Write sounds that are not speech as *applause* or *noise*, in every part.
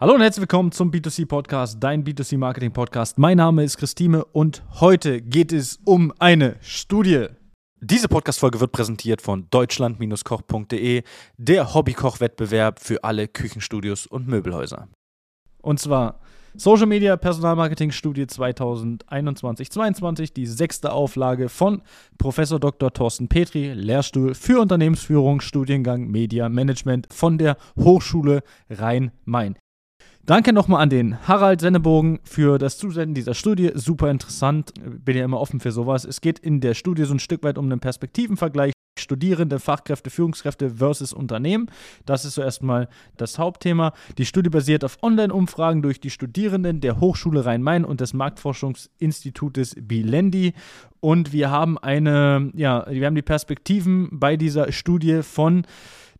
Hallo und herzlich willkommen zum B2C Podcast, dein B2C Marketing Podcast. Mein Name ist Christine und heute geht es um eine Studie. Diese Podcast-Folge wird präsentiert von deutschland-koch.de, der Hobbykoch-Wettbewerb für alle Küchenstudios und Möbelhäuser. Und zwar Social Media Personalmarketing Studie 2021-22, die sechste Auflage von Professor Dr. Thorsten Petri, Lehrstuhl für Unternehmensführung, Studiengang Media Management von der Hochschule Rhein-Main. Danke nochmal an den Harald Sennebogen für das Zusenden dieser Studie. Super interessant. Bin ja immer offen für sowas. Es geht in der Studie so ein Stück weit um einen Perspektivenvergleich. Studierende, Fachkräfte, Führungskräfte versus Unternehmen. Das ist so erstmal das Hauptthema. Die Studie basiert auf Online-Umfragen durch die Studierenden der Hochschule Rhein-Main und des Marktforschungsinstitutes Bilendi. Und wir haben eine, ja, wir haben die Perspektiven bei dieser Studie von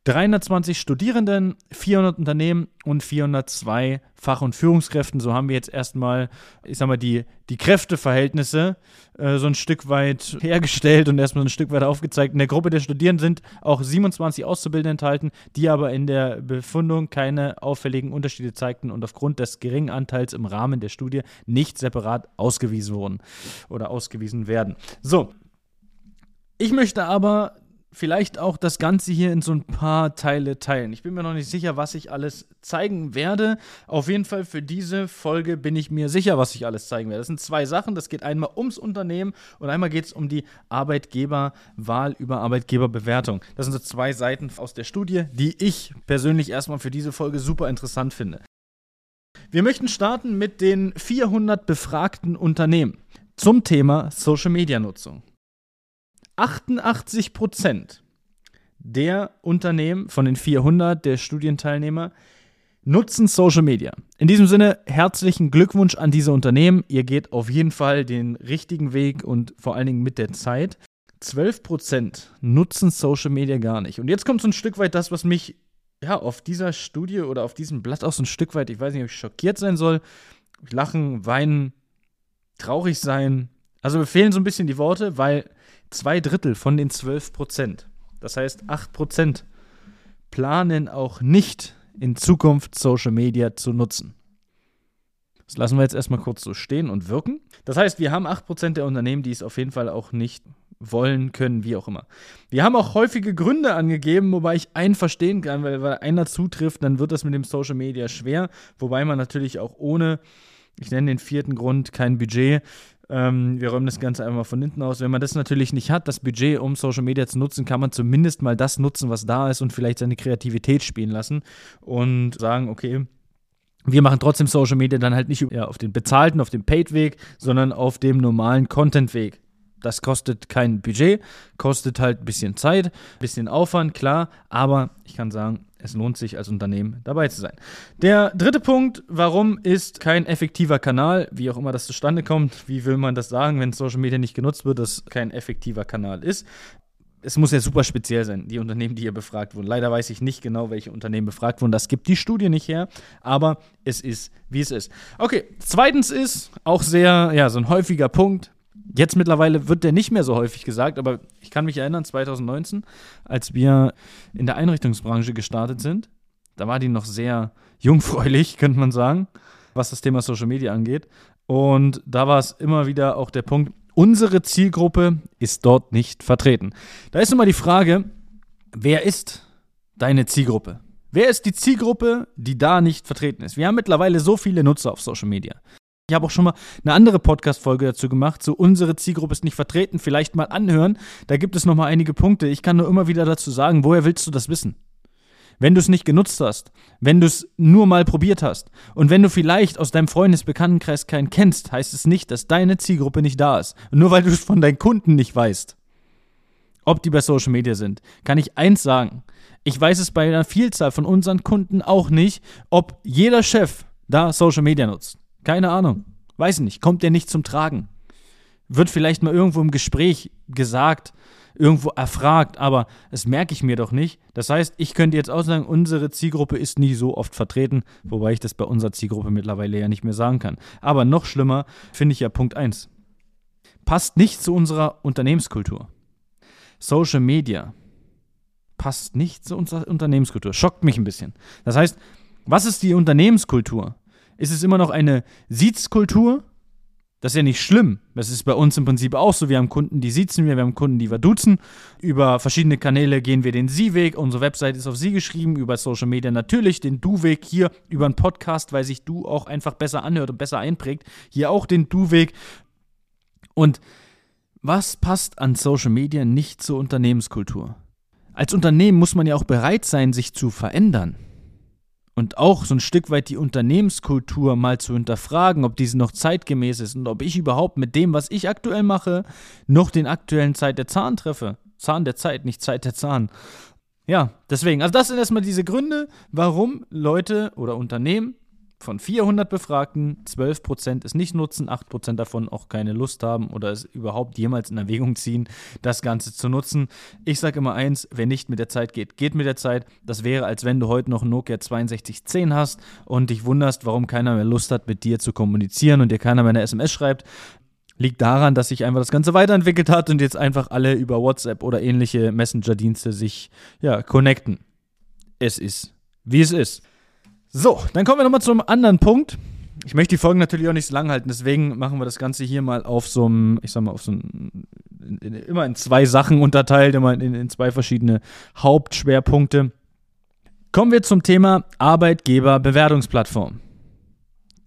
320 Studierenden, 400 Unternehmen und 402 Fach- und Führungskräften. So haben wir jetzt erstmal, ich sag mal, die, die Kräfteverhältnisse äh, so ein Stück weit *laughs* hergestellt und erstmal ein Stück weit aufgezeigt. In der Gruppe der Studierenden sind auch 27 Auszubildende enthalten, die aber in der Befundung keine auffälligen Unterschiede zeigten und aufgrund des geringen Anteils im Rahmen der Studie nicht separat ausgewiesen wurden oder ausgewiesen werden. So. Ich möchte aber vielleicht auch das Ganze hier in so ein paar Teile teilen. Ich bin mir noch nicht sicher, was ich alles zeigen werde. Auf jeden Fall für diese Folge bin ich mir sicher, was ich alles zeigen werde. Das sind zwei Sachen. Das geht einmal ums Unternehmen und einmal geht es um die Arbeitgeberwahl über Arbeitgeberbewertung. Das sind so zwei Seiten aus der Studie, die ich persönlich erstmal für diese Folge super interessant finde. Wir möchten starten mit den 400 befragten Unternehmen zum Thema Social Media Nutzung. 88 Prozent der Unternehmen von den 400 der Studienteilnehmer nutzen Social Media. In diesem Sinne herzlichen Glückwunsch an diese Unternehmen. Ihr geht auf jeden Fall den richtigen Weg und vor allen Dingen mit der Zeit. 12 Prozent nutzen Social Media gar nicht. Und jetzt kommt so ein Stück weit das, was mich ja auf dieser Studie oder auf diesem Blatt auch so ein Stück weit, ich weiß nicht, ob ich schockiert sein soll, lachen, weinen, traurig sein. Also mir fehlen so ein bisschen die Worte, weil zwei Drittel von den 12 Prozent, das heißt 8 Prozent, planen auch nicht in Zukunft Social Media zu nutzen. Das lassen wir jetzt erstmal kurz so stehen und wirken. Das heißt, wir haben 8% der Unternehmen, die es auf jeden Fall auch nicht wollen können, wie auch immer. Wir haben auch häufige Gründe angegeben, wobei ich einen verstehen kann, weil, weil einer zutrifft, dann wird das mit dem Social Media schwer, wobei man natürlich auch ohne, ich nenne den vierten Grund, kein Budget, ähm, wir räumen das Ganze einmal von hinten aus. Wenn man das natürlich nicht hat, das Budget, um Social Media zu nutzen, kann man zumindest mal das nutzen, was da ist und vielleicht seine Kreativität spielen lassen und sagen, okay, wir machen trotzdem Social Media dann halt nicht ja, auf den bezahlten, auf dem Paid-Weg, sondern auf dem normalen Content-Weg. Das kostet kein Budget, kostet halt ein bisschen Zeit, ein bisschen Aufwand, klar, aber ich kann sagen, es lohnt sich als Unternehmen dabei zu sein. Der dritte Punkt, warum ist kein effektiver Kanal, wie auch immer das zustande kommt, wie will man das sagen, wenn Social Media nicht genutzt wird, dass kein effektiver Kanal ist? Es muss ja super speziell sein, die Unternehmen, die hier befragt wurden. Leider weiß ich nicht genau, welche Unternehmen befragt wurden. Das gibt die Studie nicht her, aber es ist, wie es ist. Okay, zweitens ist auch sehr, ja, so ein häufiger Punkt, Jetzt mittlerweile wird der nicht mehr so häufig gesagt, aber ich kann mich erinnern, 2019, als wir in der Einrichtungsbranche gestartet sind, da war die noch sehr jungfräulich, *laughs* könnte man sagen, was das Thema Social Media angeht. Und da war es immer wieder auch der Punkt, unsere Zielgruppe ist dort nicht vertreten. Da ist immer die Frage, wer ist deine Zielgruppe? Wer ist die Zielgruppe, die da nicht vertreten ist? Wir haben mittlerweile so viele Nutzer auf Social Media. Ich habe auch schon mal eine andere Podcast-Folge dazu gemacht. So, unsere Zielgruppe ist nicht vertreten. Vielleicht mal anhören. Da gibt es noch mal einige Punkte. Ich kann nur immer wieder dazu sagen, woher willst du das wissen? Wenn du es nicht genutzt hast, wenn du es nur mal probiert hast und wenn du vielleicht aus deinem Freundesbekanntenkreis keinen kennst, heißt es nicht, dass deine Zielgruppe nicht da ist. Nur weil du es von deinen Kunden nicht weißt, ob die bei Social Media sind, kann ich eins sagen. Ich weiß es bei einer Vielzahl von unseren Kunden auch nicht, ob jeder Chef da Social Media nutzt. Keine Ahnung. Weiß nicht. Kommt der nicht zum Tragen? Wird vielleicht mal irgendwo im Gespräch gesagt, irgendwo erfragt, aber das merke ich mir doch nicht. Das heißt, ich könnte jetzt auch sagen, unsere Zielgruppe ist nie so oft vertreten, wobei ich das bei unserer Zielgruppe mittlerweile ja nicht mehr sagen kann. Aber noch schlimmer finde ich ja Punkt 1. Passt nicht zu unserer Unternehmenskultur. Social Media passt nicht zu unserer Unternehmenskultur. Schockt mich ein bisschen. Das heißt, Was ist die Unternehmenskultur? Ist es immer noch eine Siezkultur? Das ist ja nicht schlimm. Das ist bei uns im Prinzip auch so. Wir haben Kunden, die siezen wir, wir haben Kunden, die wir duzen. Über verschiedene Kanäle gehen wir den Sie-Weg. Unsere Website ist auf Sie geschrieben. Über Social Media natürlich den Du-Weg. Hier über einen Podcast, weil sich Du auch einfach besser anhört und besser einprägt. Hier auch den Du-Weg. Und was passt an Social Media nicht zur Unternehmenskultur? Als Unternehmen muss man ja auch bereit sein, sich zu verändern und auch so ein Stück weit die Unternehmenskultur mal zu hinterfragen, ob diese noch zeitgemäß ist und ob ich überhaupt mit dem, was ich aktuell mache, noch den aktuellen Zeit der Zahn treffe. Zahn der Zeit, nicht Zeit der Zahn. Ja, deswegen, also das sind erstmal diese Gründe, warum Leute oder Unternehmen von 400 Befragten 12% es nicht nutzen, 8% davon auch keine Lust haben oder es überhaupt jemals in Erwägung ziehen, das Ganze zu nutzen. Ich sage immer eins, wer nicht mit der Zeit geht, geht mit der Zeit. Das wäre, als wenn du heute noch Nokia 6210 hast und dich wunderst, warum keiner mehr Lust hat, mit dir zu kommunizieren und dir keiner mehr eine SMS schreibt. Liegt daran, dass sich einfach das Ganze weiterentwickelt hat und jetzt einfach alle über WhatsApp oder ähnliche Messenger-Dienste sich ja, connecten. Es ist, wie es ist. So, dann kommen wir nochmal zum anderen Punkt. Ich möchte die Folgen natürlich auch nicht so lang halten, deswegen machen wir das Ganze hier mal auf so einem, ich sag mal, auf so einem, in, in, immer in zwei Sachen unterteilt, immer in, in zwei verschiedene Hauptschwerpunkte. Kommen wir zum Thema Arbeitgeberbewertungsplattform.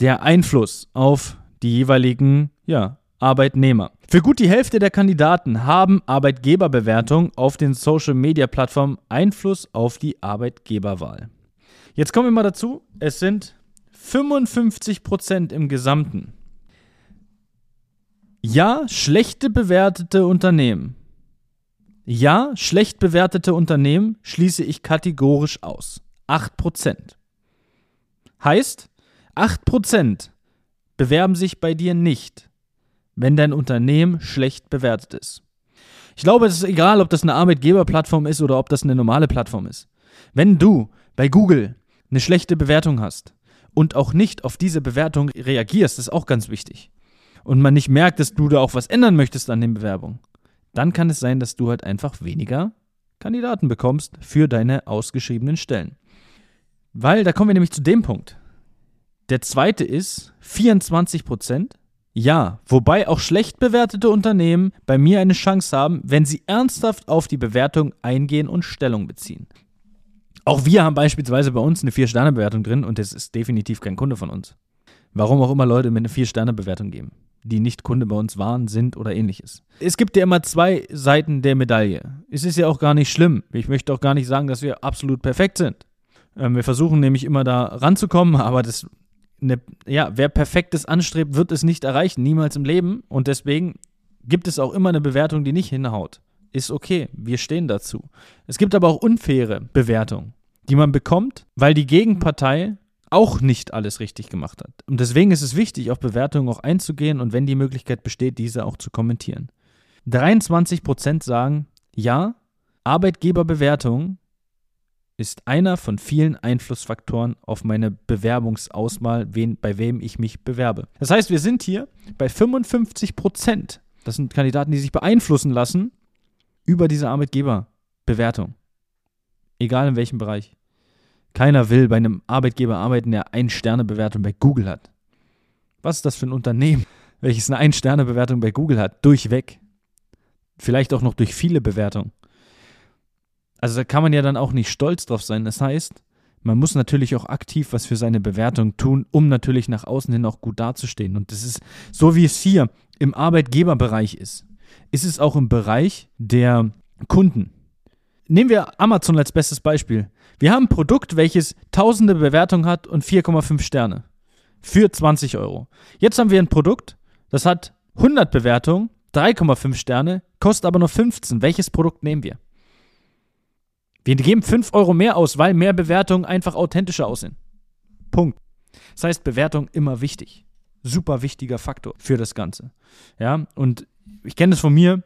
Der Einfluss auf die jeweiligen ja, Arbeitnehmer. Für gut die Hälfte der Kandidaten haben Arbeitgeberbewertungen auf den Social-Media-Plattformen Einfluss auf die Arbeitgeberwahl. Jetzt kommen wir mal dazu, es sind 55% im Gesamten. Ja, schlechte bewertete Unternehmen. Ja, schlecht bewertete Unternehmen schließe ich kategorisch aus. 8%. Heißt, 8% bewerben sich bei dir nicht, wenn dein Unternehmen schlecht bewertet ist. Ich glaube, es ist egal, ob das eine Arbeitgeberplattform ist oder ob das eine normale Plattform ist. Wenn du bei Google eine schlechte Bewertung hast und auch nicht auf diese Bewertung reagierst, ist auch ganz wichtig. Und man nicht merkt, dass du da auch was ändern möchtest an den Bewerbungen, dann kann es sein, dass du halt einfach weniger Kandidaten bekommst für deine ausgeschriebenen Stellen. Weil, da kommen wir nämlich zu dem Punkt. Der zweite ist 24 Prozent. Ja, wobei auch schlecht bewertete Unternehmen bei mir eine Chance haben, wenn sie ernsthaft auf die Bewertung eingehen und Stellung beziehen. Auch wir haben beispielsweise bei uns eine Vier-Sterne-Bewertung drin und das ist definitiv kein Kunde von uns. Warum auch immer Leute mir eine Vier-Sterne-Bewertung geben, die nicht Kunde bei uns waren, sind oder ähnliches. Es gibt ja immer zwei Seiten der Medaille. Es ist ja auch gar nicht schlimm. Ich möchte auch gar nicht sagen, dass wir absolut perfekt sind. Ähm, wir versuchen nämlich immer da ranzukommen, aber das, ne, ja, wer Perfektes anstrebt, wird es nicht erreichen, niemals im Leben. Und deswegen gibt es auch immer eine Bewertung, die nicht hinhaut ist okay, wir stehen dazu. Es gibt aber auch unfaire Bewertungen, die man bekommt, weil die Gegenpartei auch nicht alles richtig gemacht hat. Und deswegen ist es wichtig, auf Bewertungen auch einzugehen und wenn die Möglichkeit besteht, diese auch zu kommentieren. 23% sagen, ja, Arbeitgeberbewertung ist einer von vielen Einflussfaktoren auf meine Bewerbungsauswahl, wen, bei wem ich mich bewerbe. Das heißt, wir sind hier bei 55% Das sind Kandidaten, die sich beeinflussen lassen über diese Arbeitgeberbewertung. Egal in welchem Bereich. Keiner will bei einem Arbeitgeber arbeiten, der eine Sterne-Bewertung bei Google hat. Was ist das für ein Unternehmen, welches eine Ein-Sterne-Bewertung bei Google hat? Durchweg. Vielleicht auch noch durch viele Bewertungen. Also da kann man ja dann auch nicht stolz drauf sein. Das heißt, man muss natürlich auch aktiv was für seine Bewertung tun, um natürlich nach außen hin auch gut dazustehen. Und das ist so, wie es hier im Arbeitgeberbereich ist ist es auch im Bereich der Kunden. Nehmen wir Amazon als bestes Beispiel. Wir haben ein Produkt, welches tausende Bewertungen hat und 4,5 Sterne. Für 20 Euro. Jetzt haben wir ein Produkt, das hat 100 Bewertungen, 3,5 Sterne, kostet aber nur 15. Welches Produkt nehmen wir? Wir geben 5 Euro mehr aus, weil mehr Bewertungen einfach authentischer aussehen. Punkt. Das heißt, Bewertung immer wichtig. Super wichtiger Faktor für das Ganze. Ja, und ich kenne das von mir.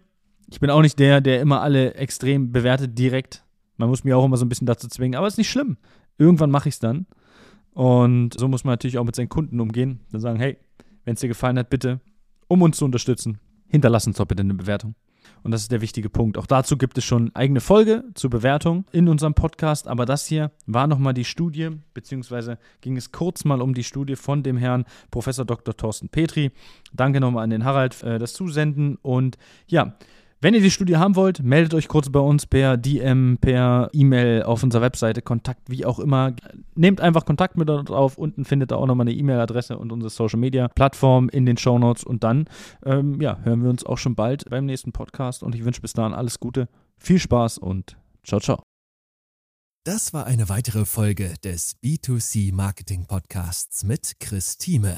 Ich bin auch nicht der, der immer alle extrem bewertet direkt. Man muss mir auch immer so ein bisschen dazu zwingen, aber es ist nicht schlimm. Irgendwann mache ich es dann. Und so muss man natürlich auch mit seinen Kunden umgehen. Dann sagen, hey, wenn es dir gefallen hat, bitte, um uns zu unterstützen, hinterlass uns doch bitte eine Bewertung. Und das ist der wichtige Punkt. Auch dazu gibt es schon eigene Folge zur Bewertung in unserem Podcast. Aber das hier war nochmal die Studie, beziehungsweise ging es kurz mal um die Studie von dem Herrn Professor Dr. Thorsten Petri. Danke nochmal an den Harald äh, das Zusenden. Und ja, wenn ihr die Studie haben wollt, meldet euch kurz bei uns per DM, per E-Mail auf unserer Webseite, Kontakt, wie auch immer. Nehmt einfach Kontakt mit uns auf. Unten findet ihr auch nochmal eine E-Mail-Adresse und unsere Social Media Plattform in den Show Notes. Und dann ähm, ja, hören wir uns auch schon bald beim nächsten Podcast. Und ich wünsche bis dahin alles Gute, viel Spaß und ciao, ciao. Das war eine weitere Folge des B2C Marketing Podcasts mit Chris Thieme.